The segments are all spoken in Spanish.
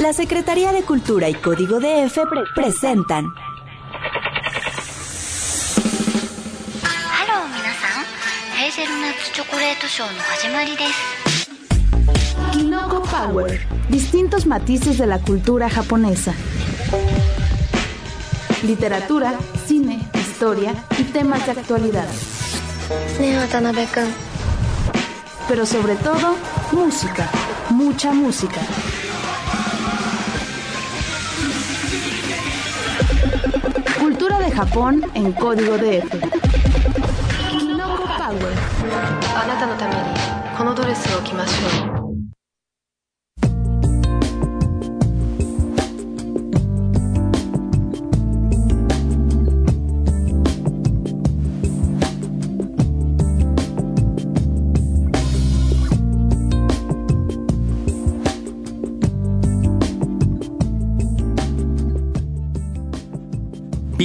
La Secretaría de Cultura y Código DF presentan. Kinoko Power. Distintos matices de la cultura japonesa. Literatura, cine, historia y temas de actualidad. Pero sobre todo, música. Mucha música. Japón en código DF. Kinoko Power.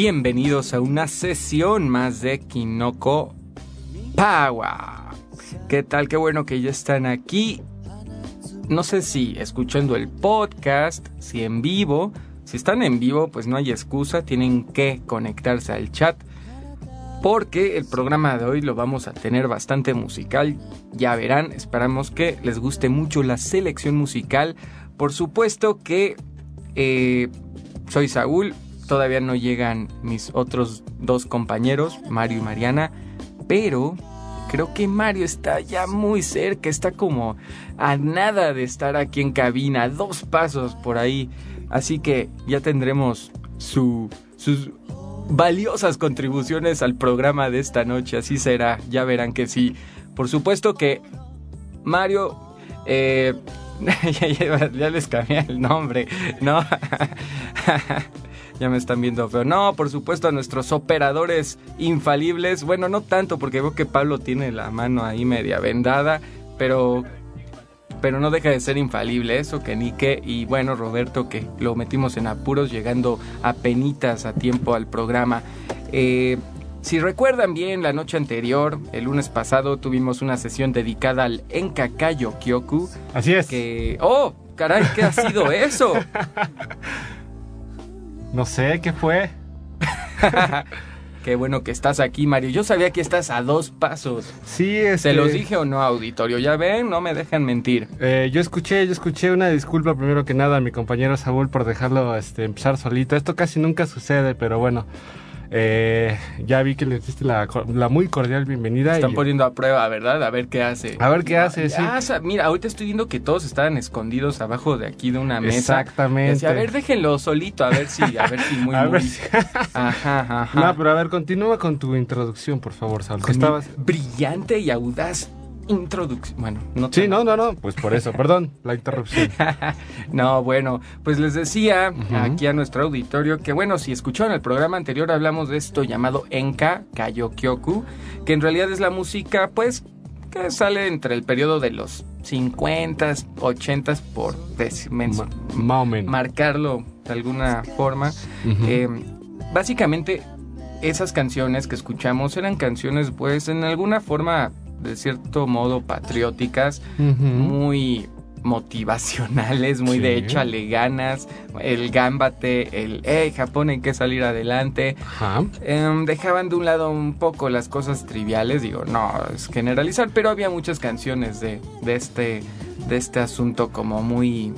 Bienvenidos a una sesión más de Kinoko Power. ¿Qué tal? Qué bueno que ya están aquí. No sé si escuchando el podcast, si en vivo. Si están en vivo, pues no hay excusa, tienen que conectarse al chat. Porque el programa de hoy lo vamos a tener bastante musical. Ya verán, esperamos que les guste mucho la selección musical. Por supuesto que eh, soy Saúl, todavía no llegan mis otros dos compañeros, Mario y Mariana, pero creo que Mario está ya muy cerca, está como a nada de estar aquí en cabina, dos pasos por ahí, así que ya tendremos su, sus valiosas contribuciones al programa de esta noche, así será, ya verán que sí. Por supuesto que Mario... Eh, ya les cambié el nombre, ¿no? ya me están viendo feo. No, por supuesto a nuestros operadores infalibles. Bueno, no tanto porque veo que Pablo tiene la mano ahí media vendada, pero pero no deja de ser infalible eso que Nike y bueno Roberto que lo metimos en apuros llegando a penitas a tiempo al programa. Eh, si recuerdan bien, la noche anterior, el lunes pasado, tuvimos una sesión dedicada al Enkakayo Kyoku. Así es. Que. ¡Oh! ¡Caray! ¿Qué ha sido eso? No sé qué fue. Qué bueno que estás aquí, Mario. Yo sabía que estás a dos pasos. Sí, este, ¿Se los dije o no, auditorio? Ya ven, no me dejan mentir. eh, yo escuché, yo escuché una disculpa primero que nada a mi compañero Saúl por dejarlo este, empezar solito. Esto casi nunca sucede, pero bueno. Eh, ya vi que le diste la, muy cordial bienvenida. Están y- poniendo a prueba, ¿verdad? A ver qué hace. A ver qué hace, sí. Ah, mira, ahorita estoy viendo que todos estaban escondidos abajo de aquí de una mesa. Exactamente. Decía, a ver, déjenlo solito, a ver si, a ver si muy, A muy. ver si- Ajá, ajá. No, pero a ver, continúa con tu introducción, por favor, mi estabas... brillante y audaz introducción. Bueno, no Sí, no, no, no, pues por eso, perdón, la interrupción. no, bueno, pues les decía aquí a nuestro auditorio que, bueno, si escucharon el programa anterior, hablamos de esto llamado Enka Kayokyoku, que en realidad es la música, pues, que sale entre el periodo de los 50, 80 por des- men- Ma- marcarlo de alguna forma. Eh, básicamente, esas canciones que escuchamos eran canciones, pues, en alguna forma, de cierto modo, patrióticas, muy motivacionales, muy de Sí. échale ganas, el gámbate, el hey, Japón hay que salir adelante. Ajá. Em, dejaban de un lado un poco las cosas triviales, digo, no es generalizar, pero había muchas canciones de, de este de este asunto como muy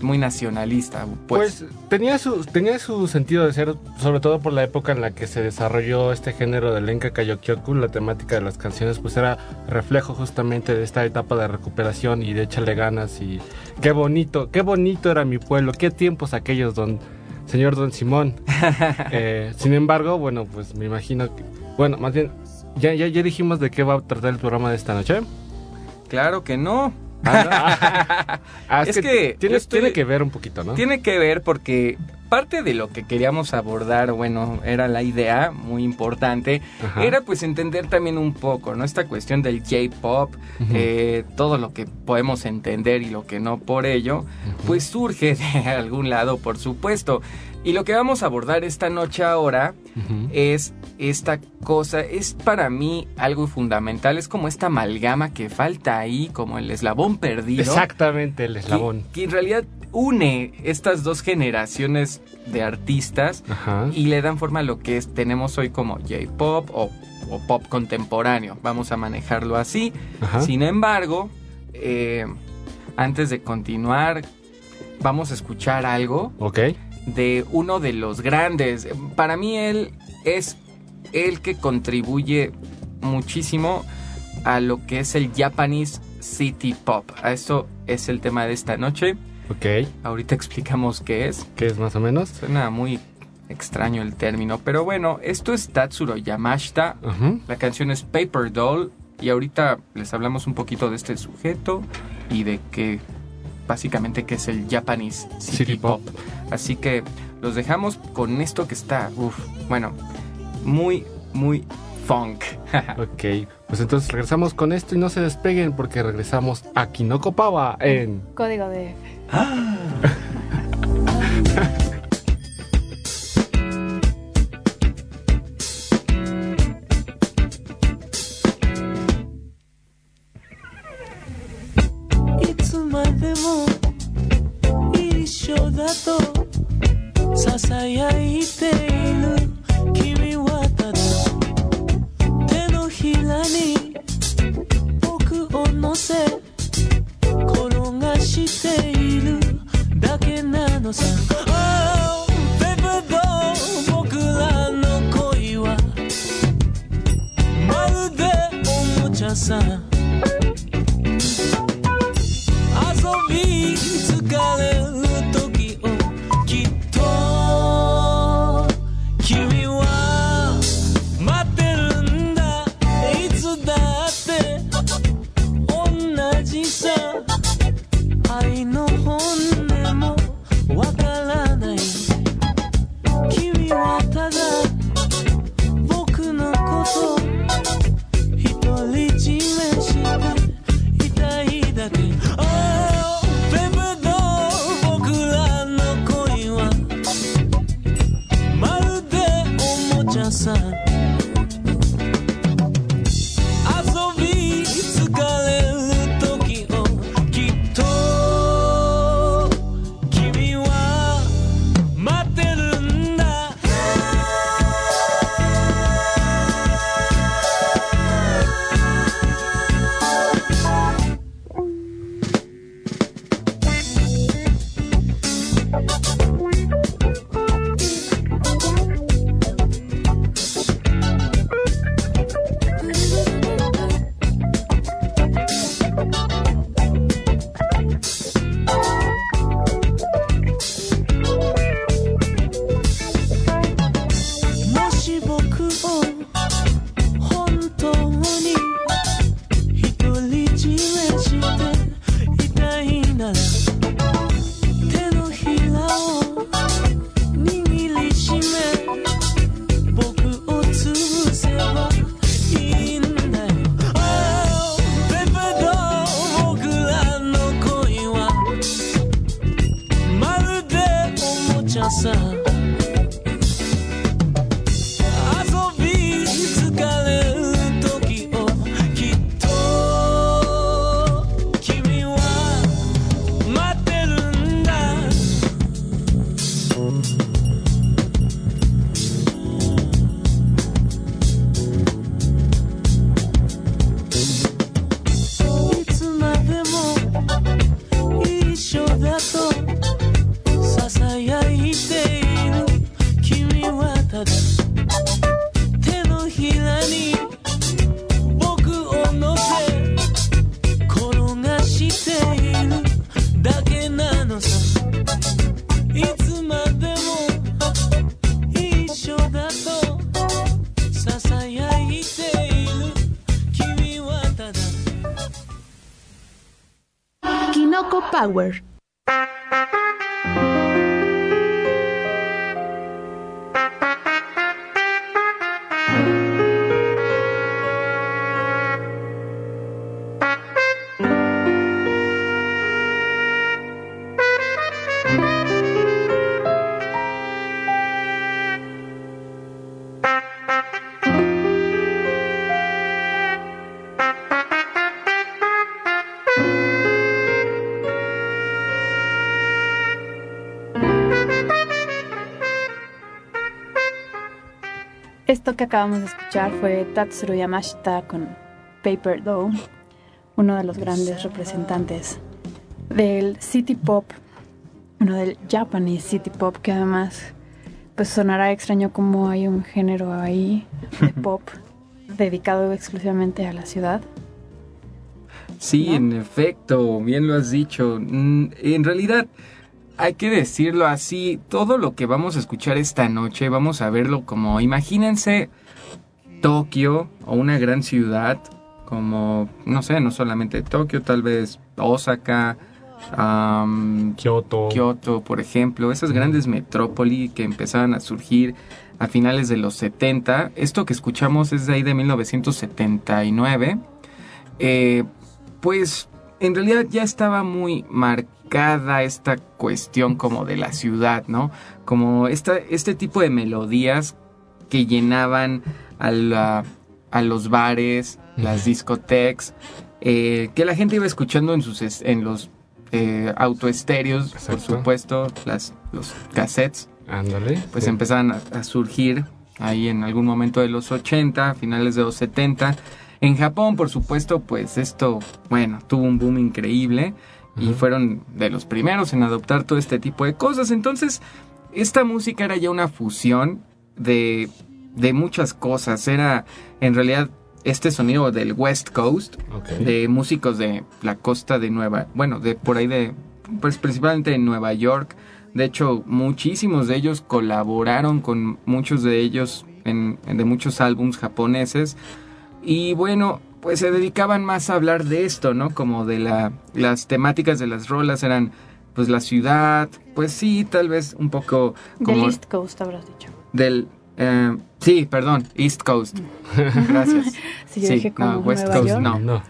muy nacionalista, pues. Pues, tenía su tenía su sentido de ser, sobre todo por la época en la que se desarrolló este género del Enka Kayokyoku, la temática de las canciones pues era reflejo justamente de esta etapa de recuperación y de échale ganas y qué bonito, qué bonito era mi pueblo, qué tiempos aquellos don señor Don Simón. Eh, sin embargo, bueno, pues me imagino que bueno, más bien ya, ya, ya dijimos de qué va a tratar el programa de esta noche. Claro que no. Ah, Es que tiene, yo estoy- tiene que ver un poquito, ¿no? Tiene que ver porque parte de lo que queríamos abordar, bueno, era la idea muy importante, Ajá. era pues entender también un poco, ¿no? Esta cuestión del J-Pop, eh, todo lo que podemos entender y lo que no por ello, pues surge de algún lado, por supuesto. Y lo que vamos a abordar esta noche ahora es esta cosa, es para mí algo fundamental, es como esta amalgama que falta ahí, como el eslabón perdido. Exactamente, el que- eslabón. Que, en realidad une estas dos generaciones de artistas Ajá. y le dan forma a lo que es, tenemos hoy como J-pop o, o pop contemporáneo. Vamos a manejarlo así. Ajá. Sin embargo, eh, antes de continuar, vamos a escuchar algo Ok. De uno de los grandes. Para mí él es el que contribuye muchísimo a lo que es el Japanese City Pop. A eso es el tema de esta noche. Ok. Ahorita explicamos qué es. ¿Qué es más o menos? Suena muy extraño el término, pero bueno, esto es Tatsuro Yamashita. La canción es Paper Doll y ahorita les hablamos un poquito de este sujeto y de que básicamente que es el Japanese City, City Pop. Pop. Así que los dejamos con esto que está, uff, bueno, muy, muy funk. Ok. Pues entonces regresamos con esto y no se despeguen porque regresamos a Kinoko Pawa en Código de「い Power. Acabamos de escuchar fue Tatsuro Yamashita con Paper Doll, uno de los grandes representantes del city pop, uno del Japanese city pop, que además pues sonará extraño como hay un género ahí de pop dedicado exclusivamente a la ciudad. Sí, ¿no? en efecto, bien lo has dicho. Mm, En realidad, hay que decirlo así, todo lo que vamos a escuchar esta noche, vamos a verlo como, imagínense Tokio o una gran ciudad, como, no sé, no solamente Tokio, tal vez Osaka, am, Kyoto. Kioto, por ejemplo, esas grandes metrópoli que empezaban a surgir a finales de los 70. Esto que escuchamos es de ahí de 1979. Eh, pues en realidad ya estaba muy marcada esta cuestión como de la ciudad, ¿no? Como esta, este tipo de melodías que llenaban a, la- a los bares, las discotecas, eh, que la gente iba escuchando en, sus, en los eh, autoestéreos, por supuesto, las, los cassettes Ándale. pues Sí. empezaban a, a surgir ahí en algún momento de los 80, finales de los 70. En Japón, por supuesto, pues esto, bueno, tuvo un boom increíble y fueron de los primeros en adoptar todo este tipo de cosas. Entonces, esta música era ya una fusión de, de muchas cosas. Era en realidad este sonido del West Coast, Ok. de músicos de la costa de Nueva, bueno, de por ahí de, pues principalmente de Nueva York. De hecho, muchísimos de ellos colaboraron con muchos de ellos en, en- de muchos álbums japoneses. Y bueno, pues se dedicaban más a hablar de esto, ¿no? Como de la, las temáticas de las rolas eran, pues la ciudad, pues sí, tal vez un poco Del East Coast habrás dicho. del, eh, sí, perdón, East Coast. Gracias. Si yo Sí, dije como no, West Nueva Coast, York. no. No.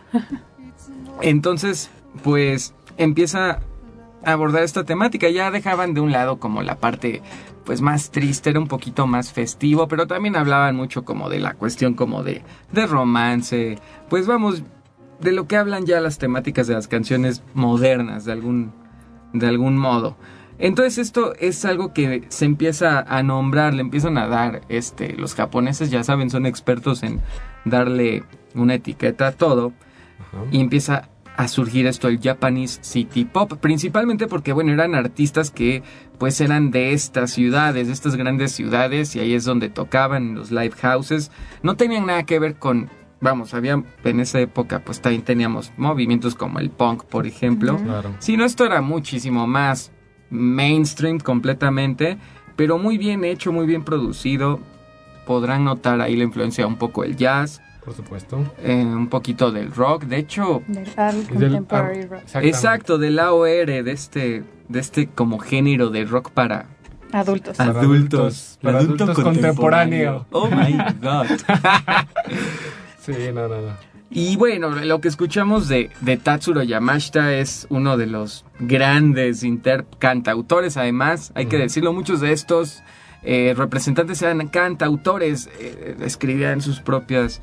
Entonces, pues empieza a abordar esta temática. Ya dejaban de un lado como la parte pues más triste, era un poquito más festivo, pero también hablaban mucho como de la cuestión como de, de romance. Pues vamos, de lo que hablan ya las temáticas de las canciones modernas, de algún, de algún modo. Entonces esto es algo que se empieza a nombrar, le empiezan a dar, este, los japoneses ya saben, son expertos en darle una etiqueta a todo Ajá. y empieza a surgir esto el Japanese City Pop, principalmente porque bueno, eran artistas que pues eran de estas ciudades, de estas grandes ciudades y ahí es donde tocaban en los live houses, no tenían nada que ver con vamos, había en esa época pues también teníamos movimientos como el punk, por ejemplo. Claro. Si no, esto era muchísimo más mainstream completamente, pero muy bien hecho, muy bien producido. Podrán notar ahí la influencia un poco del jazz, Por supuesto. eh, un poquito del rock. De hecho, Del del- Contemporary ah, Rock. exacto, del AOR, de este, de este como género de rock para Adultos. Para adultos, para adultos contemporáneo. Oh my god. Sí, no, no, no. Y bueno, lo que escuchamos de, de Tatsuro Yamashita es uno de los grandes inter cantautores, además, hay que Ujú. decirlo, muchos de estos eh, representantes eran cantautores, eh, escribían sus propias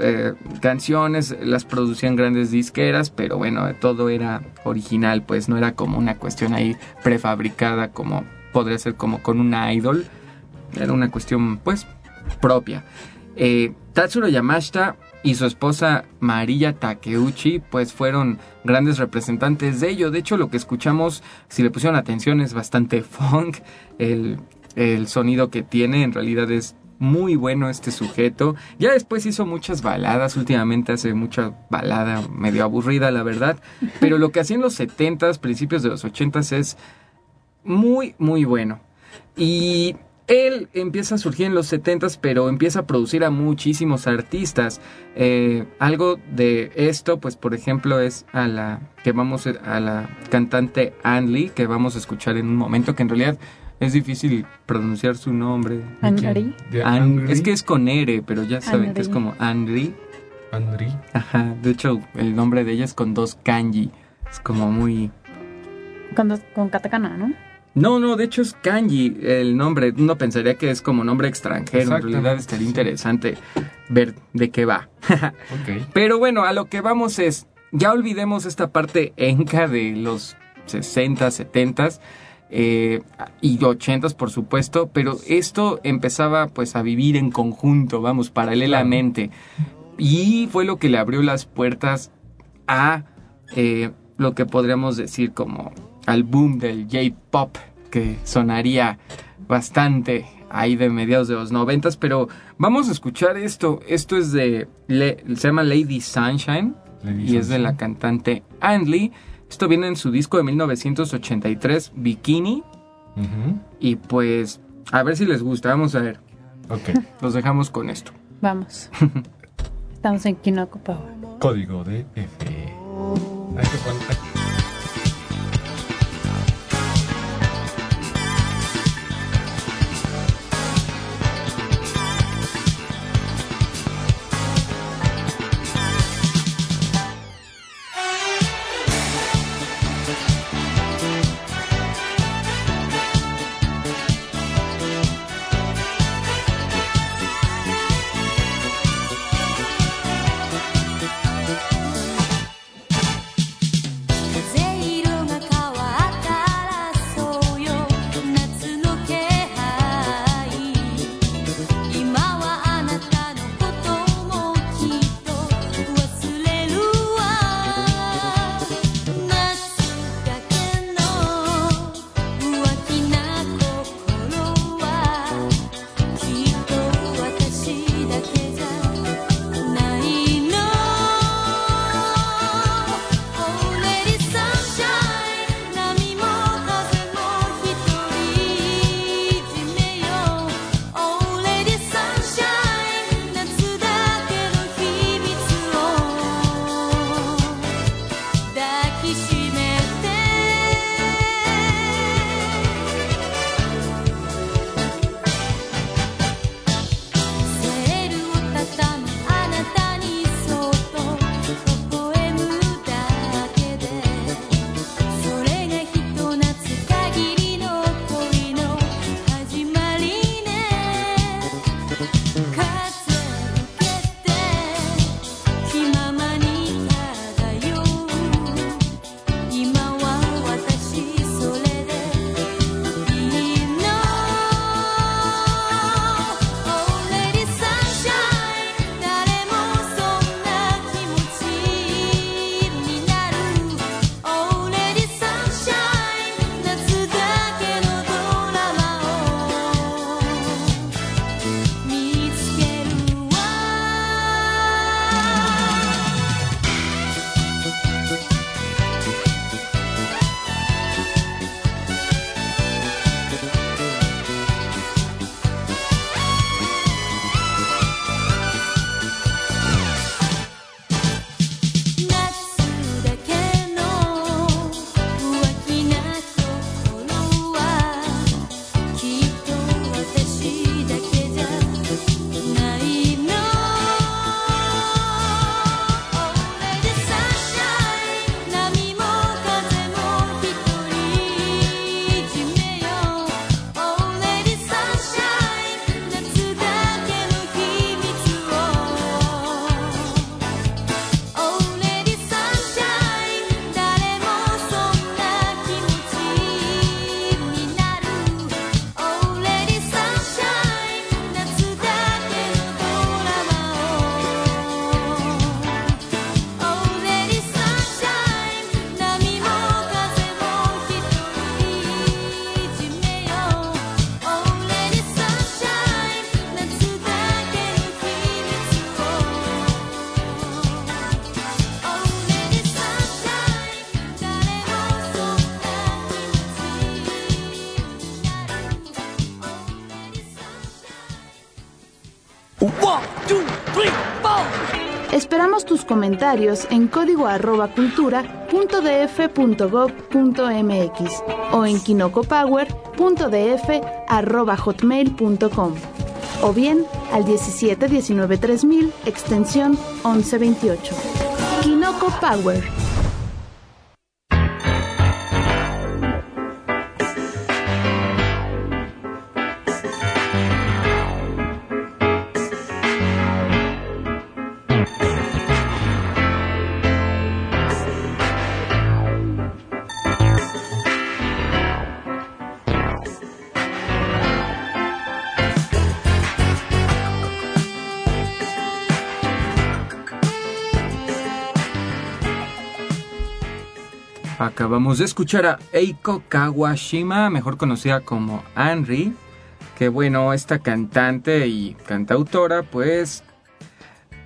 eh, canciones, las producían grandes disqueras, pero bueno, todo era original, pues no era como una cuestión ahí prefabricada como podría ser como con una idol, era una cuestión pues propia. Eh, Tatsuro Yamashita y su esposa Mariya Takeuchi pues fueron grandes representantes de ello. De hecho lo que escuchamos, si le pusieron atención, es bastante funk. El, el sonido que tiene en realidad es muy bueno este sujeto. Ya después hizo muchas baladas, últimamente hace mucha balada medio aburrida la verdad. Pero lo que hacía en los 70s, principios de los 80s es muy, muy bueno. Y él empieza a surgir en los 70s, pero empieza a producir a muchísimos artistas. Eh, algo de esto, pues por ejemplo, es a la que vamos a la cantante Ann Lee, que vamos a escuchar en un momento, que en realidad es difícil pronunciar su nombre. Anri. De Ann- Angry. es que es con R, pero ya saben que es como Lee. Andri. Ajá, de hecho el nombre de ella es con dos kanji. Es como muy Con, dos- con katakana, ¿no? No, no, de hecho es kanji el nombre. Uno pensaría que es como nombre extranjero. En realidad estaría sí. interesante ver de qué va. Ok. Pero bueno, a lo que vamos es, ya olvidemos esta parte enca de los 60, 70 eh, y 80 por supuesto, pero esto empezaba pues a vivir en conjunto, vamos, paralelamente. Y fue lo que le abrió las puertas a eh, lo que podríamos decir como al boom del J-Pop, que sonaría bastante ahí de mediados de los noventas, pero vamos a escuchar esto. Esto es de, Le- se llama Lady Sunshine Lady y es de la cantante Lee. Esto viene en su disco de 1983, Bikini, y pues a ver si les gusta, vamos a ver. Ok. Los dejamos con esto. Vamos. Estamos en Kinoko Power. Código de F. comentarios en código arroba cultura punto df punto gov punto mx o en kinocopower.df arroba hotmail punto com o bien al 17 19 3000 extensión 1128. Kinoko Power. Acabamos de escuchar a Eiko Kawashima, mejor conocida como Anri, que bueno, esta cantante y cantautora, pues,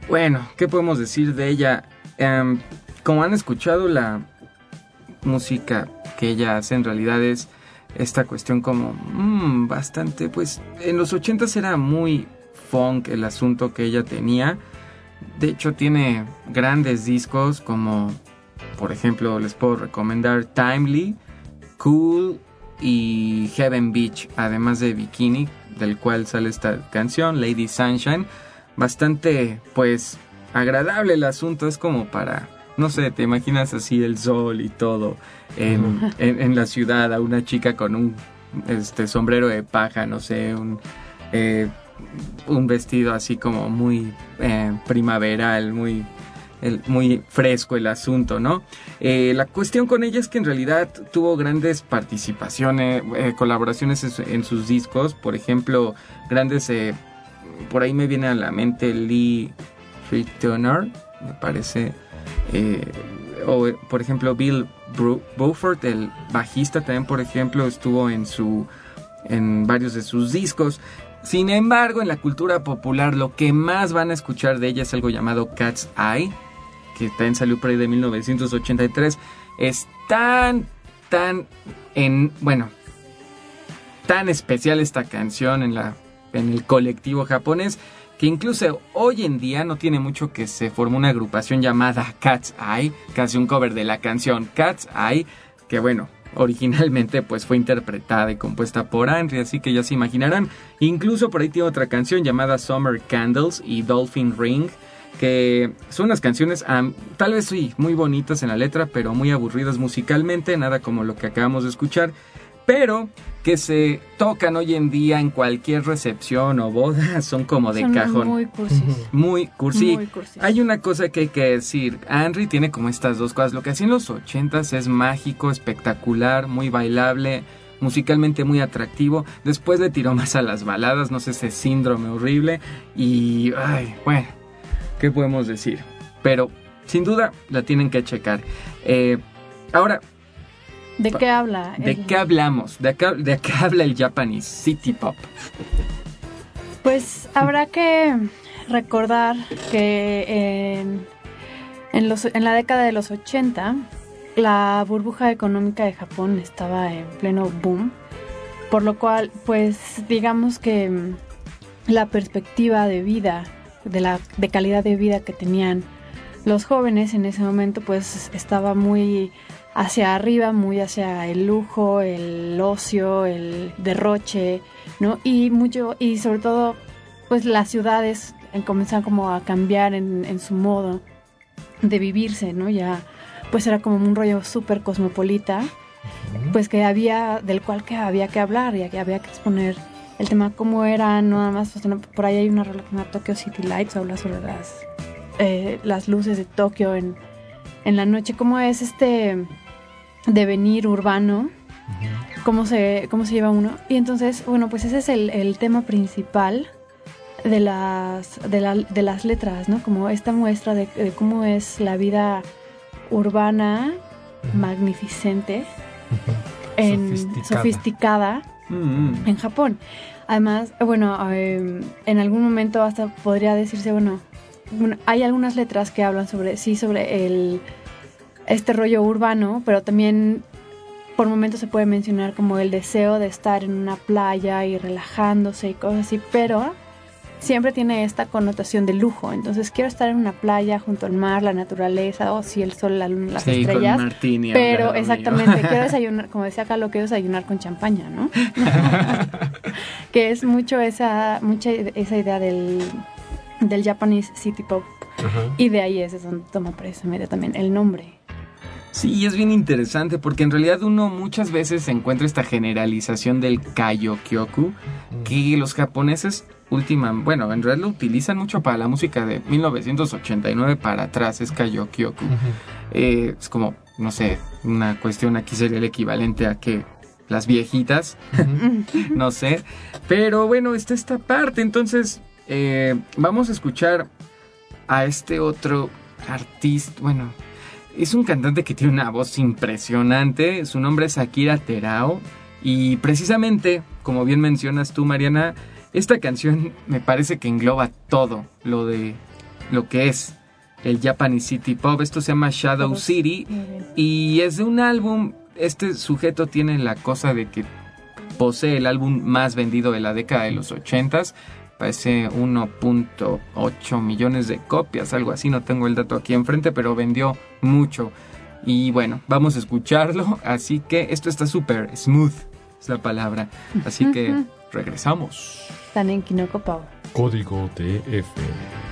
bueno, ¿qué podemos decir de ella? Em, como han escuchado, la música que ella hace en realidad es esta cuestión como mm, bastante, pues, en los 80 era muy funk el asunto que ella tenía. De hecho, tiene grandes discos como, por ejemplo, les puedo recomendar Timely, Cool y Heaven Beach, además de Bikini, del cual sale esta canción, Lady Sunshine. Bastante, pues, agradable el asunto, es como para, no sé, te imaginas así el sol y todo en, en- en la ciudad, a una chica con un este, sombrero de paja, no sé, un... eh, un vestido así como muy eh, primaveral, muy, muy fresco el asunto, ¿no? Eh, la cuestión con ella es que en realidad tuvo grandes participaciones, eh, colaboraciones en, su- en sus discos, por ejemplo, grandes, eh, por ahí me viene a la mente Lee Turner, me parece, o por ejemplo Bill Beaufort, el bajista también, por ejemplo, estuvo en su en varios de sus discos. Sin embargo, en la cultura popular lo que más van a escuchar de ella es algo llamado Cat's Eye, que también salió por ahí de 1983. Es tan, tan, en, bueno, tan especial esta canción en, la, en el colectivo japonés que incluso hoy en día no tiene mucho que se formó una agrupación llamada Cat's Eye, casi un cover de la canción Cat's Eye, que bueno, originalmente pues fue interpretada y compuesta por Henry, así que ya se imaginarán. Incluso por ahí tiene otra canción llamada Summer Candles y Dolphin Ring, que son unas canciones tal vez sí, muy bonitas en la letra, pero muy aburridas musicalmente, nada como lo que acabamos de escuchar, pero que se tocan hoy en día en cualquier recepción o boda, son como de Son cajón. muy cursis. Muy cursi. Muy cursis. Hay una cosa que hay que decir. Henry tiene como estas dos cosas. Lo que hacía en los ochentas es mágico, espectacular, muy bailable, musicalmente muy atractivo. Después le tiró más a las baladas, no sé, ese síndrome horrible. Y, ay, bueno, ¿qué podemos decir? Pero, sin duda, la tienen que checar. Eh, ahora, ¿De qué habla? ¿de qué hablamos? ¿De qué, ¿De qué habla el Japanese City Pop? Pues habrá que recordar que en, en, los, en la década de los 80 la burbuja económica de Japón estaba en pleno boom, por lo cual pues digamos que mm, la perspectiva de vida, de la de calidad de vida que tenían los jóvenes en ese momento pues estaba muy hacia arriba, muy hacia el lujo, el ocio, el derroche, ¿no? Y mucho, y sobre todo, pues las ciudades eh, comenzaron como a cambiar en, en su modo de vivirse, ¿no? Ya, pues era como un rollo súper cosmopolita, pues que había, del cual que había que hablar y que había que exponer el tema cómo era, no nada más, por ahí hay una rola que se llama Tokyo City Lights, habla sobre las, eh, las luces de Tokio en, en la noche, cómo es este devenir urbano, cómo se, cómo se lleva uno. Y entonces, bueno, pues ese es el, el tema principal de las, de, la- de las letras, ¿no? Como esta muestra de, de cómo es la vida urbana, magnificente, en, Sofisticada. sofisticada Mm, en Japón. Además, bueno, eh, en algún momento hasta podría decirse, bueno, bueno, hay algunas letras que hablan sobre, sí, sobre el, este rollo urbano, pero también por momentos se puede mencionar como el deseo de estar en una playa y relajándose y cosas así, pero siempre tiene esta connotación de lujo. Entonces quiero estar en una playa junto al mar, la naturaleza, o si el sol, la luna, las sí, con estrellas. martini. Pero exactamente, quiero desayunar, como decía Carlos, quiero desayunar con champaña, ¿no? que es mucho esa, mucha esa idea del, del Japanese City Pop. Ajá. Y de ahí es de donde toma precisamente también el nombre. Sí, y es bien interesante porque en realidad uno muchas veces encuentra esta generalización del Kayokyoku que los japoneses última, bueno, en realidad lo utilizan mucho para la música de 1989 para atrás, es Kayokyoku. Eh, es como, no sé, una cuestión aquí sería el equivalente a que las viejitas, no sé. Pero bueno, está esta parte, entonces eh, vamos a escuchar a este otro artista, bueno, es un cantante que tiene una voz impresionante. Su nombre es Akira Terao. Y precisamente, como bien mencionas tú, Mariana, esta canción me parece que engloba todo lo de lo que es el Japanese City Pop. Esto se llama Shadow. City y es de un álbum. Este sujeto tiene la cosa de que posee el álbum más vendido de la década de los 80s. Parece 1.8 millones de copias, algo así. No tengo el dato aquí enfrente, pero vendió mucho. Y bueno, vamos a escucharlo. Así que esto está súper smooth, es la palabra. Así que regresamos. Están en Kinoko Power. Código TF.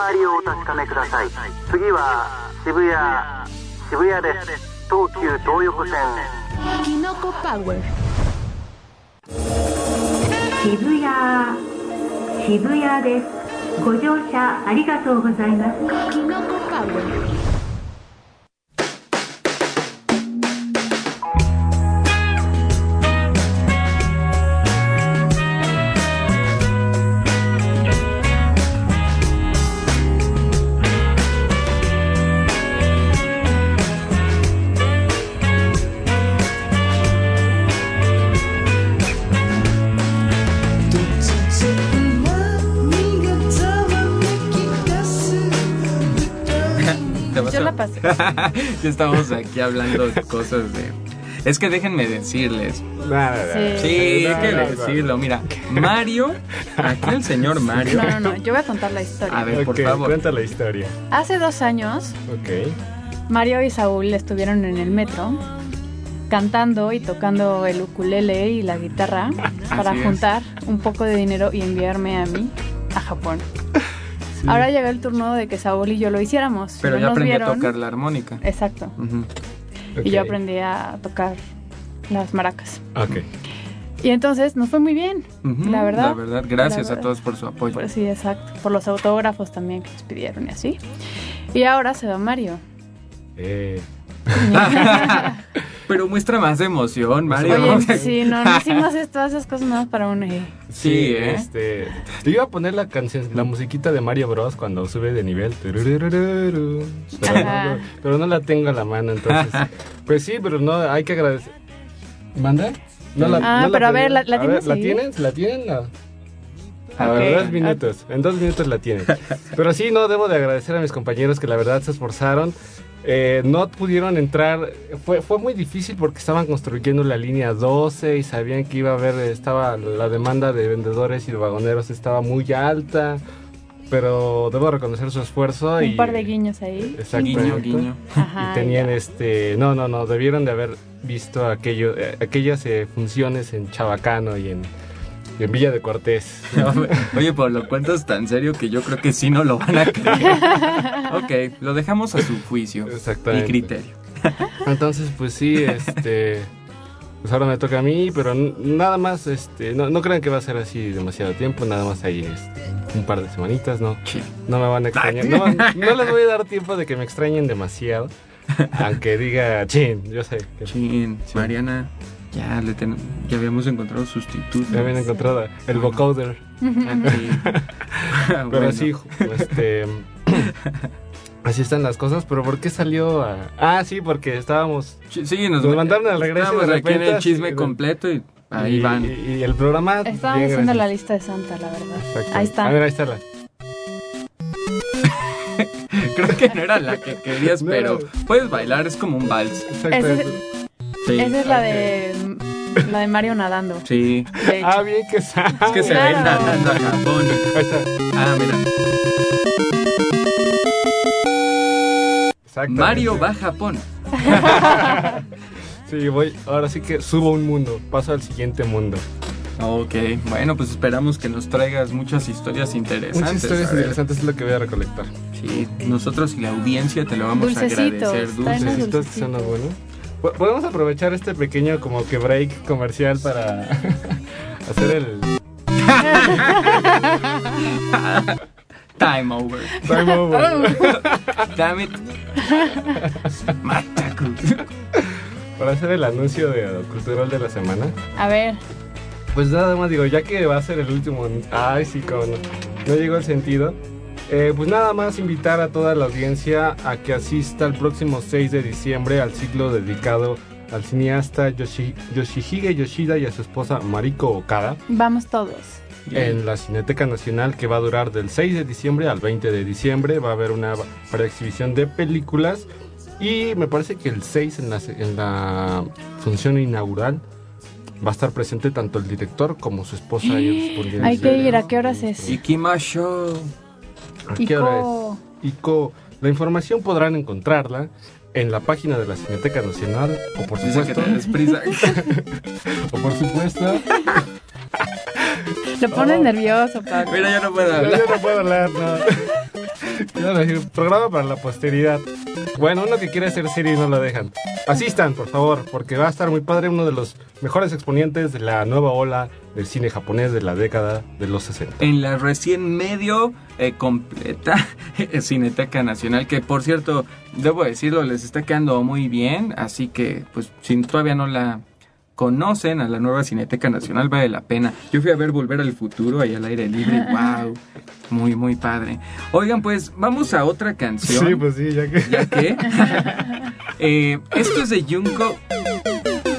回りをお確かめください次は渋谷渋谷です。東急東横線。Kinoko Power. 渋谷渋谷です。ご乗車ありがとうございます。Power. Te vas ya estamos aquí hablando de cosas de... Es que déjenme decirles. Nada, nada. Sí. Sí, hay que decirlo. Mira, Mario, aquí el señor Mario. No, no, no, yo voy a contar la historia. A ver, por favor. Cuenta la historia. Hace dos años. Mario y Saúl estuvieron en el metro cantando y tocando el ukulele y la guitarra para Así es. juntar un poco de dinero y enviarme a mí a Japón. Ahora llegó el turno de que Saúl y yo lo hiciéramos. Pero No ya aprendí a tocar la armónica. Exacto. Y yo aprendí a tocar las maracas. Ok. Y entonces nos fue muy bien. La verdad. La verdad, gracias La a todos por su apoyo. Pues sí, exacto. Por los autógrafos también que nos pidieron y así. Y ahora se va Mario. Eh, Pero muestra más de emoción, Mario. Oye, sí, no, no hicimos todas esas cosas nada más para un... eh. Sí, ¿eh? Este, te iba a poner la canción, la musiquita de Mario Bros cuando sube de nivel. Pero, no, pero no la tengo a la mano, entonces. Pues sí, pero no, hay que agradecer. ¿Manda? No la, Ah, no la pero a ver. ¿la- la A tienes ¿La tienes? ¿La tienen? No. A ver, dos minutos. En dos minutos la tienen. Pero sí, no, debo de agradecer a mis compañeros que la verdad se esforzaron. Eh, no pudieron entrar. Fue, fue muy difícil porque estaban construyendo la línea 12 y sabían que iba a haber, estaba la demanda de vendedores y de vagoneros estaba muy alta. Pero debo reconocer su esfuerzo. y, Un par de guiños ahí. Exactamente. Guiño, guiño. Ajá, Y tenían ya. este. No, no, no. Debieron de haber visto aquello, eh, aquellas eh, funciones en Chabacano y en, y en Villa de Cortés. Oye, pues lo cuentas tan serio que yo creo que sí no lo van a creer. ok, lo dejamos a su juicio y Exactamente. criterio. Entonces, pues sí, este. Pues ahora me toca a mí, pero nada más, este, no, no crean que va a ser así demasiado tiempo, nada más ahí, este, un par de semanitas, no, no me van a extrañar, no, no les voy a dar tiempo de que me extrañen demasiado, aunque diga, chin, yo sé, que Chin, Mariana, ya, le ten- ya habíamos encontrado sustituto. ya habían encontrado el vocoder, Aquí. pero Bueno, sí, este, así están las cosas, pero ¿por qué salió a...? Ah, sí, porque estábamos, Sí, sí, nos, Nos mandaron al regreso de estábamos aquí en repente el chisme completo y ahí y, van. y- y el programa... Estábamos haciendo la lista de Santa, la verdad. Exacto. Ahí está. A ver, ahí está la... Creo que no era la que querías, No. pero puedes bailar, es como un vals. Exacto. Ese- Sí. Esa es la de la de Mario nadando. Sí. De. Ah, bien que sabe. Es que se Claro. ven nadando a Japón. Ahí está. Ah, mira. Mario va a Japón. Sí, voy. Ahora sí que subo un mundo. Paso al siguiente mundo. Ok, bueno, pues esperamos que nos traigas muchas historias interesantes. Muchas historias interesantes es lo que voy a recolectar. Sí, nosotros y la audiencia te lo vamos a Dulcecitos, agradecer. tráenos Dulces. Necesitas Podemos aprovechar este pequeño como que break comercial para hacer el Time over. time over. Damn it. Mataku. para hacer el anuncio de cultural de la semana. A ver, Pues nada más digo, ya que va a ser el último. Ay, sí, como no. No llegó el sentido. Eh, pues nada más invitar a toda la audiencia a que asista el próximo 6 de diciembre al ciclo dedicado al cineasta Yoshi- Yoshihige Yoshida y a su esposa Mariko Okada vamos todos. en la Cineteca Nacional que va a durar del 6 de diciembre al 20 de diciembre. Va a haber una exhibición de películas y me parece que el 6 en la, en la función inaugural va a estar presente tanto el director como su esposa y respondiendo. Hay que ir, ¿a qué horas es? Ikimasho. ¿A qué hora es? Ico. La información podrán encontrarla en la página de la Cineteca Nacional o por supuesto o por supuesto Lo pones nervioso, Pablo. Mira, ya no puedo Yo, hablar. yo no puedo hablar, no. A decir, programa para la posteridad. Bueno, uno que quiere hacer serie y no lo dejan. Asistan, por favor, porque va a estar muy padre uno de los mejores exponentes de la nueva ola del cine japonés de la década de los 60. En la recién medio eh, completa Cineteca Nacional, que por cierto, debo decirlo, les está quedando muy bien, así que pues si todavía no la conocen a la nueva Cineteca Nacional, vale la pena. Yo fui a ver Volver al Futuro ahí al aire libre, wow, muy, muy padre. Oigan, pues vamos a otra canción. Sí, pues sí, ya que... ¿Ya qué? Eh, esto es de Junko.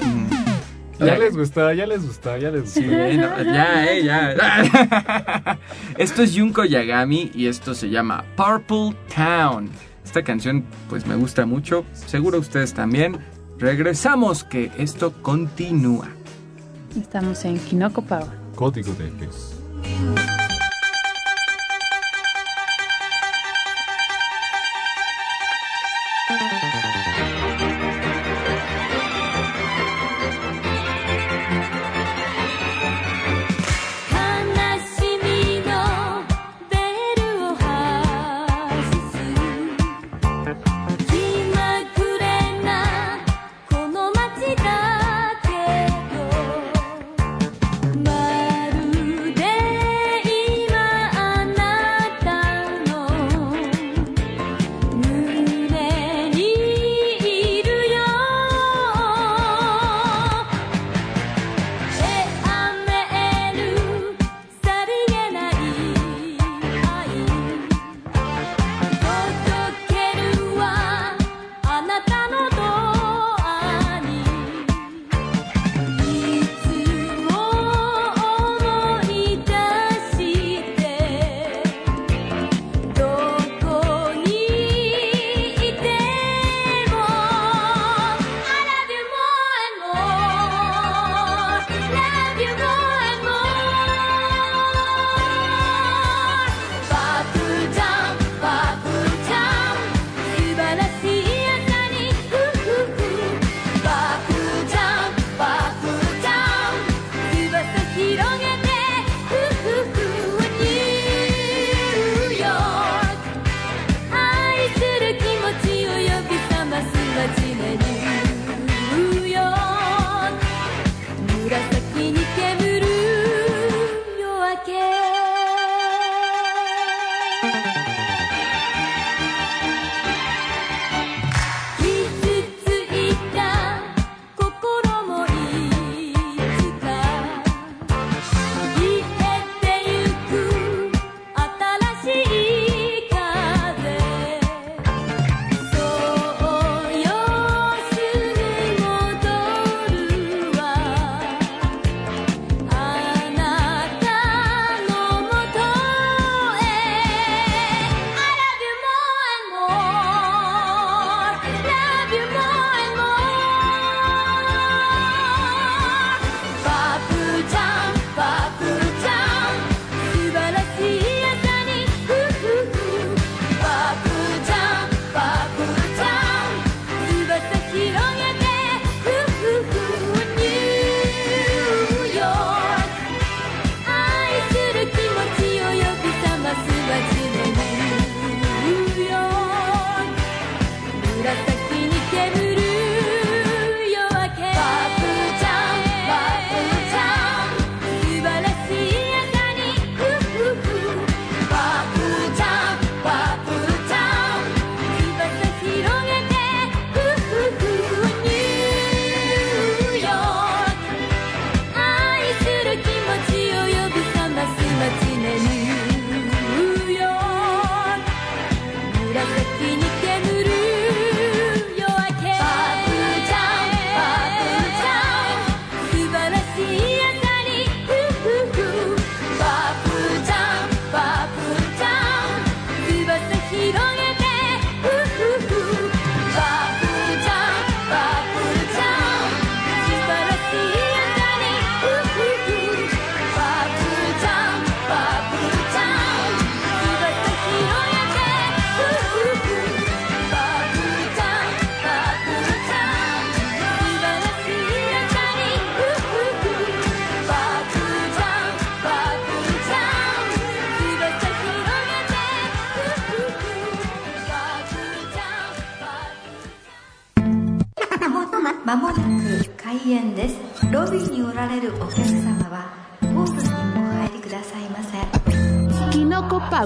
Mm, Ya les gustó, ya les gustó, ya les gustó. Sí, no, ya, eh, ya. Esto es Junko Yagami y esto se llama Purple Town. Esta canción pues me gusta mucho, seguro ustedes también. Regresamos que esto continúa. Estamos en Kinoko Power. Código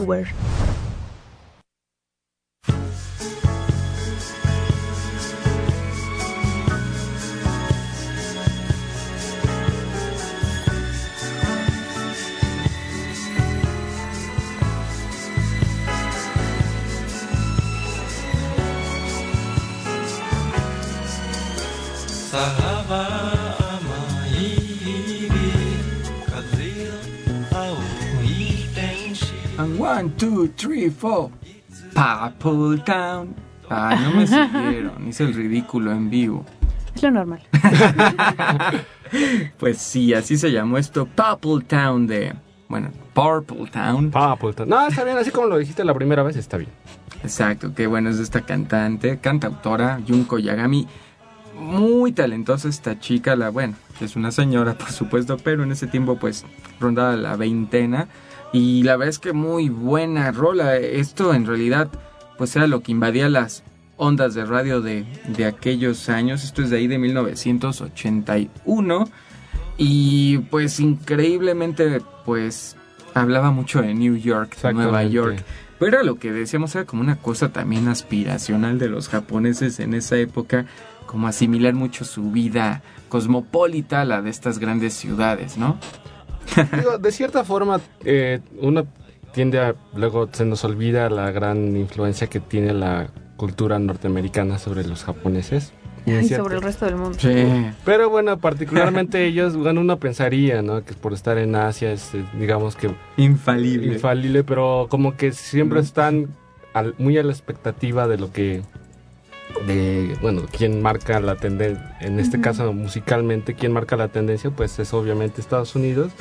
Kinoko one, two, three, four. Purple Town. Ah, no me siguieron. Hice el ridículo en vivo. Es lo normal. Pues sí, así se llamó esto. Purple Town de. Bueno, Purple Town. Purple Town. No, está bien, así como lo dijiste la primera vez, está bien. Exacto, que bueno, es esta cantante, cantautora, Junko Yagami. Muy talentosa esta chica, la bueno, es una señora, por supuesto, pero en ese tiempo, pues, rondaba la veintena. Y la verdad es que muy buena rola. Esto en realidad, pues, era lo que invadía las ondas de radio de, de aquellos años. Esto es de ahí de 1981. Y pues increíblemente, pues, hablaba mucho de New York, de Nueva. York. Pero era lo que decíamos, era como una cosa también aspiracional de los japoneses en esa época, como asimilar mucho su vida cosmopolita a la de estas grandes ciudades, ¿no? Digo, de cierta forma, eh, uno tiende a. Luego se nos olvida la gran influencia que tiene la cultura norteamericana sobre los japoneses. Y sobre el resto del mundo. Pero bueno, particularmente ellos, bueno, uno pensaría, ¿no? Que por estar en Asia es, eh, digamos que Infalible. infalible, pero como que siempre están al- muy a la expectativa de lo que, de, bueno, quién marca la tendencia, en este caso musicalmente, quién marca la tendencia, pues es obviamente Estados Unidos.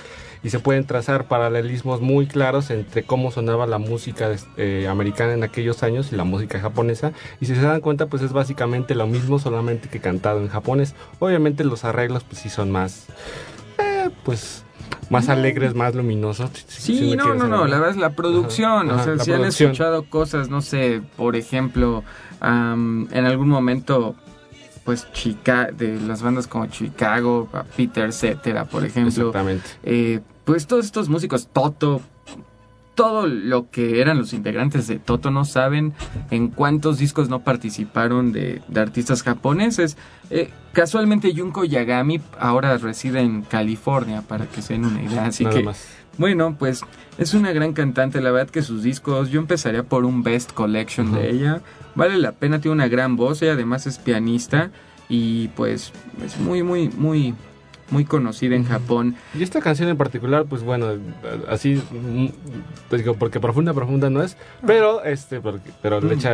Y se pueden trazar paralelismos muy claros entre cómo sonaba la música eh, americana en aquellos años y la música japonesa. Y si se dan cuenta, pues es básicamente lo mismo, solamente que cantado en japonés. Obviamente los arreglos, pues sí son más, eh, pues, más alegres, más luminosos. si Sí, no, no, no, la verdad es la producción, Ajá, o sea, si han escuchado cosas, no sé, por ejemplo, am, en algún momento, pues, Chica, de las bandas como Chicago, Peter Cetera, por ejemplo, Exactamente. eh, pues todos estos músicos, Toto, todo lo que eran los integrantes de Toto no saben en cuántos discos no participaron de, de artistas japoneses. Eh, casualmente Junko Yagami ahora reside en California, para que se den una idea, así Nada que... más. Bueno, pues es una gran cantante, la verdad que sus discos, yo empezaría por un Best Collection de ella, vale la pena, tiene una gran voz, ella además es pianista y pues es muy, muy, muy, muy conocida en Japón. Y esta canción en particular, pues bueno, así, mm, te digo, porque profunda, profunda no es, pero este, porque, pero Mm. le echa,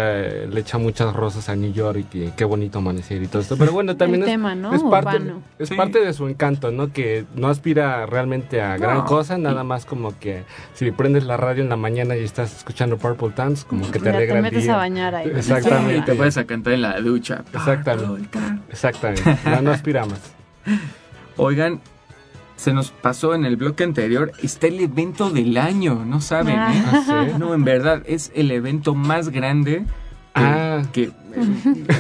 le echa muchas rosas a New York y qué bonito amanecer y todo esto. Pero bueno, también El es, tema, ¿no? es parte, Urbano. es Sí. parte de su encanto, ¿no? Que no aspira realmente a gran cosa, nada más como que si prendes la radio en la mañana y estás escuchando Purple Dance, como que te Ya alegra te el metes día. a bañar ahí. Exactamente. Y te puedes a cantar en la ducha. Exactamente. Exactamente, no, no aspira más. Oigan, se nos pasó en el bloque anterior, está el evento del año, no saben, Ah. ¿eh? ¿Ah, sí? No, en verdad, es el evento más grande que, Ah. que eh,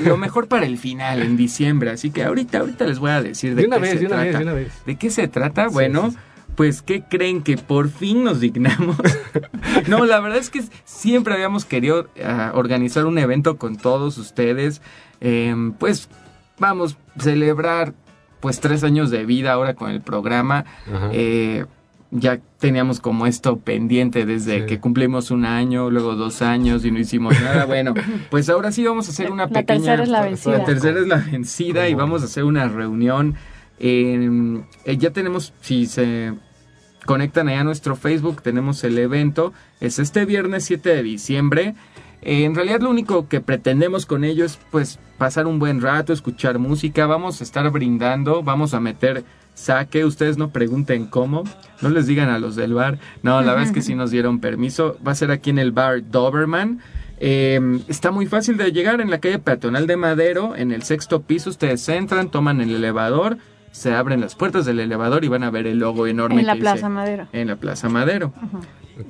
lo mejor para el final en diciembre, así que ahorita ahorita les voy a decir de, De una qué vez, se de una trata. vez, de una vez. ¿De qué se trata? Sí, bueno, sí, sí. pues ¿qué creen que por fin nos dignamos? no, la verdad es que siempre habíamos querido ah, organizar un evento con todos ustedes, Em, pues vamos celebrar pues tres años de vida ahora con el programa. Eh, ya teníamos como esto pendiente desde Sí. que cumplimos un año, luego dos años y no hicimos nada. Bueno, pues ahora sí vamos a hacer una La pequeña... tercera es la vencida. La tercera es la vencida y vamos a hacer una reunión. Eh, eh, ya tenemos, si se conectan allá a nuestro Facebook, tenemos el evento. Es este viernes 7 de diciembre. Eh, en realidad lo único que pretendemos con ello es pues pasar un buen rato, escuchar música, vamos a estar brindando, vamos a meter saque, ustedes no pregunten cómo, no les digan a los del bar, no, la verdad es que sí nos dieron permiso, va a ser aquí en el bar Doberman, Eh, está muy fácil de llegar en la calle peatonal de Madero, en el sexto piso, ustedes entran, toman el elevador, se abren las puertas del elevador y van a ver el logo enorme En la que Plaza dice- Madero. en la Plaza Madero.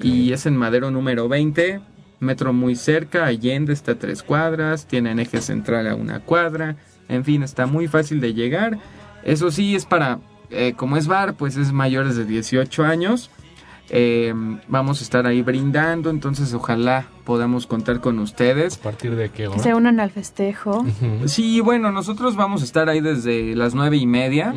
Y es en Madero número 20, metro muy cerca, Allende está a tres cuadras, tienen eje central a una cuadra, En fin, está muy fácil de llegar. Eso sí, es para, eh, como es bar, pues es mayores de 18 años. Eh, vamos a estar ahí brindando, entonces ojalá podamos contar con ustedes. ¿A partir de qué Que hora? se unan al festejo. Sí, bueno, nosotros vamos a estar ahí desde las nueve y media.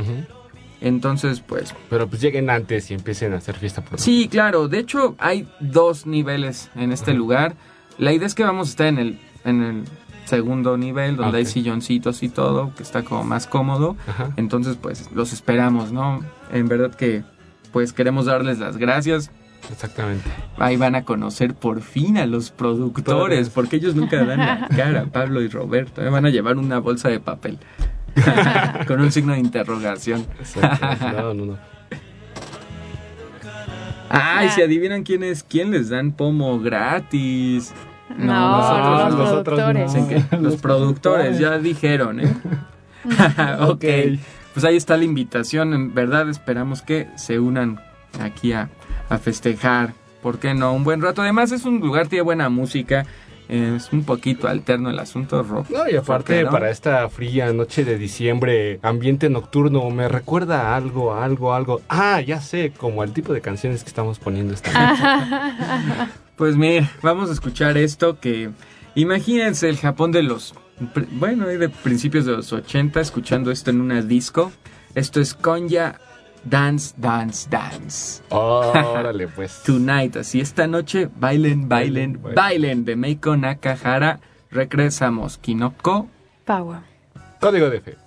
Entonces, pues Pero pues lleguen antes y empiecen a hacer fiesta por Sí, claro. De hecho, hay dos niveles en este lugar. La idea es que vamos a estar en el, en el segundo nivel, donde hay silloncitos y todo, que está como más cómodo. Ajá. Entonces, pues, los esperamos, ¿no? En verdad que, pues, queremos darles las gracias. Exactamente. Ahí van a conocer por fin a los productores, porque ellos nunca dan la cara, Pablo y Roberto. Ahí van a llevar una bolsa de papel. Con un signo de interrogación. Exacto. No, no, no. Ay, si adivinan quién es, quién les dan pomo gratis. No, nosotros- los nosotros productores. no. Dicen que los productores. ya dijeron, ¿eh? ok, pues ahí está la invitación. En verdad esperamos que se unan aquí a, a festejar. ¿Por qué no? Un buen rato. Además es un lugar, tiene buena música. Es un poquito alterno el asunto rock. No, y aparte, para esta fría noche de diciembre, ambiente nocturno, me recuerda a algo, a algo, a algo. Ah, ya sé, como al tipo de canciones que estamos poniendo esta noche. Pues mira, vamos a escuchar esto que imagínense el Japón de los bueno, de principios de los 80 escuchando esto en una disco. Esto es Konya Dance Dance Dance. Órale, pues. Tonight, así esta noche bailen, bailen, Bailen, bailen de Meiko Nakahara. Regresamos Kinoko. Power. Código de fe.「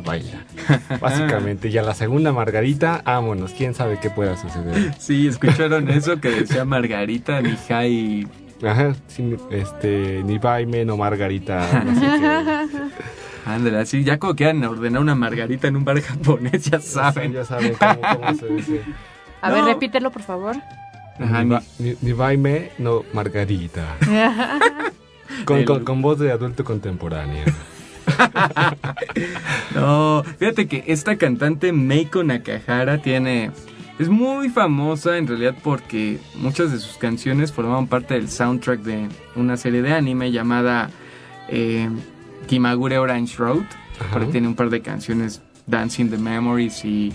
baila. Básicamente, y a la segunda Margarita, vámonos. ¿Quién sabe qué pueda suceder? Sí, escucharon eso que decía Margarita, Mihai. Ajá, sí, este, ni Baime, no Margarita. no sé. Ándale, así, ya como quieran ordenar una Margarita en un bar japonés, ya saben. Ya saben cómo, cómo se dice. A ver, repítelo, por favor. Ajá, ni, ni- ba- ni, ni Baime, no Margarita. Con, El- con, con voz de adulto contemporáneo. No, fíjate que esta cantante Meiko Nakahara tiene... Es muy famosa en realidad porque muchas de sus canciones formaban parte del soundtrack de una serie de anime llamada eh, Kimagure Orange Road. Ahí tiene un par de canciones Dancing the Memories y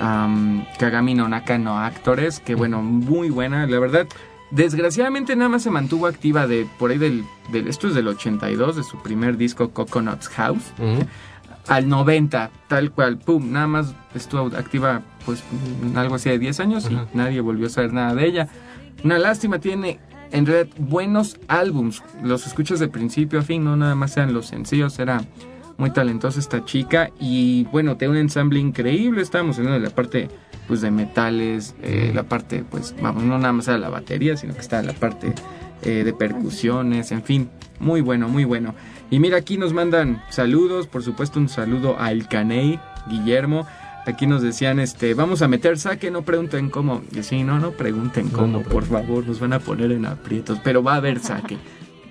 um, Kagami no Naka no Actores, que bueno, muy buena, la verdad. Desgraciadamente nada más se mantuvo activa de por ahí del, del esto es del 82 de su primer disco Coconuts House al 90, tal cual, pum, nada más estuvo activa pues algo así de 10 años y nadie volvió a saber nada de ella. Una lástima, tiene en realidad buenos álbums, los escuchas de principio a fin, no nada más sean los sencillos, era muy talentosa esta chica y bueno, tiene un ensamble increíble, estábamos hablando de la parte pues de metales, eh, la parte pues vamos, no nada más era la batería, sino que está la parte eh, de percusiones, en fin, muy bueno, muy bueno. Y mira, aquí nos mandan saludos, por supuesto un saludo a El Caney, Guillermo. Aquí nos decían, este, vamos a meter saque, no pregunten cómo. Y sí, no, no pregunten No, cómo, por favor, nos van a poner en aprietos, pero va a haber saque.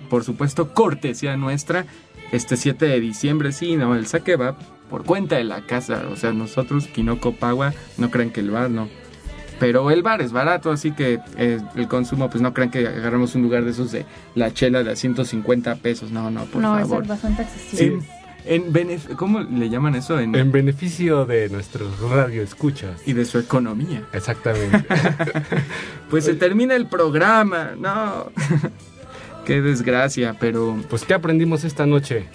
por supuesto, cortesía nuestra, este 7 de diciembre, sí, no, el saque va por cuenta de la casa, o sea, nosotros, Kinoko Pagua, no crean que el bar, no. Pero el bar es barato, así que eh, el consumo, pues no crean que agarramos un lugar de esos de la chela de a 150 pesos, no, no, por no, favor. es bastante accesible. En, en benef- ¿Cómo le llaman eso? En, En beneficio de nuestros radioescuchas. y de su economía. Exactamente. Pues se termina el programa, no. Qué desgracia, pero Pues, ¿qué aprendimos esta noche?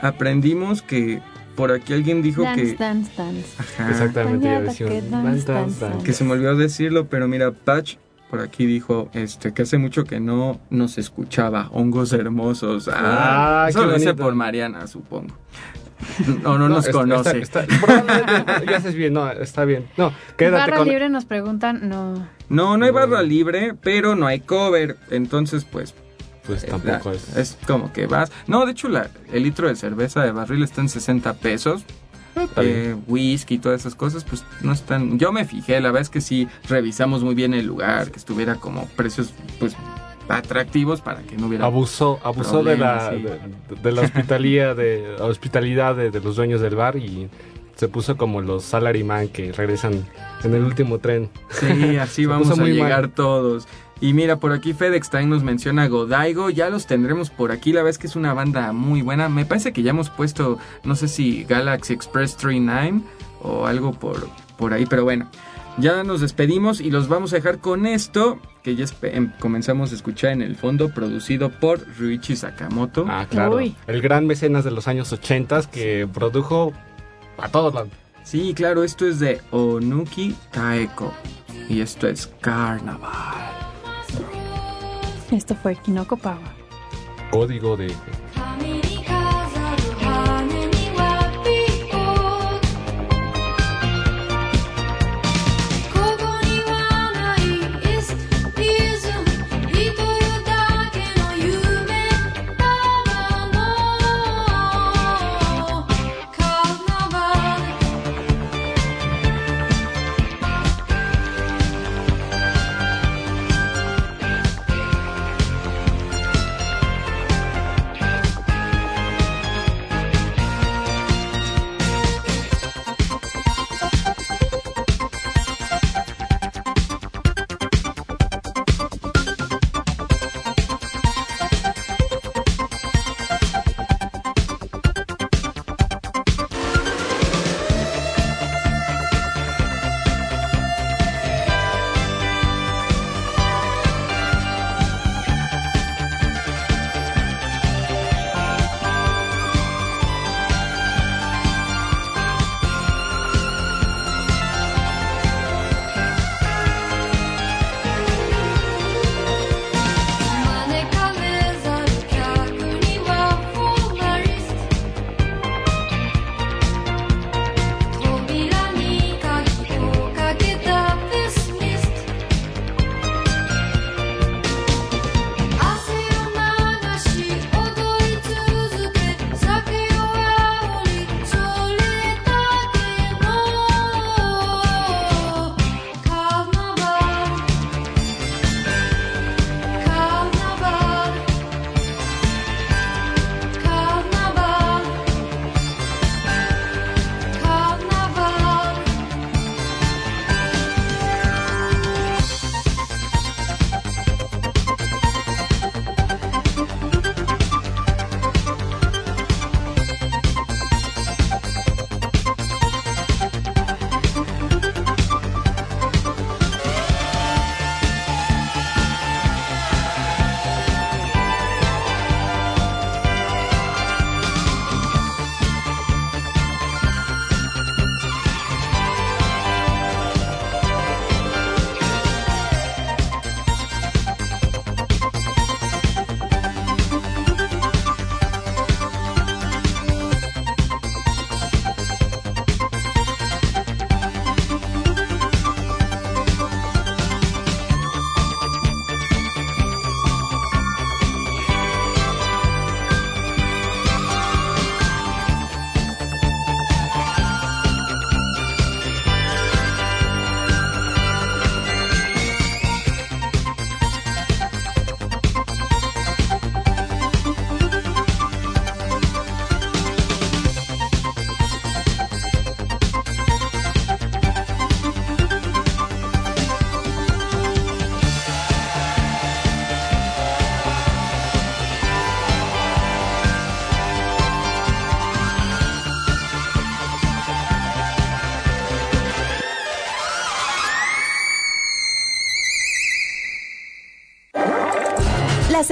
aprendimos que por aquí alguien dijo Dance, que... dance, dance. Ajá, Exactamente, ya Mañana decían. que "Dan, dance, dan, dance, dan". dance. que se me olvidó decirlo, pero mira, Patch por aquí dijo este que hace mucho que no nos escuchaba. Hongos hermosos. Ah, Ah, eso lo dice por Mariana, supongo. No, no, nos está- conoce. está- está- probablemente- ya haces bien, no, está bien. No, quédate Barra con. libre nos preguntan, no. No, no hay barra libre, pero no hay cover. Entonces, pues Pues Eh, tampoco la- es. Es como que vas. No, de hecho, la, el litro de cerveza de barril está en 60 pesos. Bien. Eh, whisky y todas esas cosas, pues no están. Yo me fijé, la verdad es que sí revisamos muy bien el lugar, que estuviera como precios, pues atractivos para que no hubiera. Abusó, abusó de la, de, de la hospitalía, de hospitalidad de, de los dueños del bar y se puso como los salaryman que regresan en el último tren. Sí, así vamos a muy mal. llegar todos. Y mira, por aquí FedEx también nos menciona Godaigo. Ya los tendremos por aquí. La verdad es que es una banda muy buena. Me parece que ya hemos puesto, no sé si Galaxy Express 39 o algo por, por ahí. Pero bueno, ya nos despedimos y los vamos a dejar con esto que ya em- comenzamos a escuchar en el fondo, producido por Ryuichi Sakamoto. Ah, claro. Uy. El gran mecenas de los años 80 que produjo a todos lados. Sí, claro, esto es de Onuki Taeko. Y esto es Carnaval. Esto fue Kinoko Pawa. Código de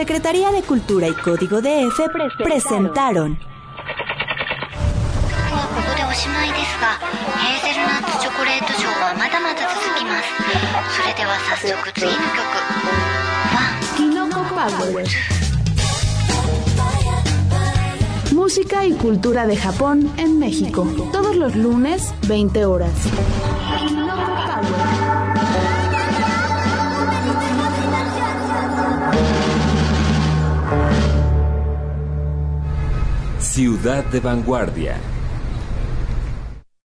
Secretaría de Cultura y Código DF presentaron. Música y cultura de Japón en México. Todos los lunes, 20 horas. Ciudad de Vanguardia.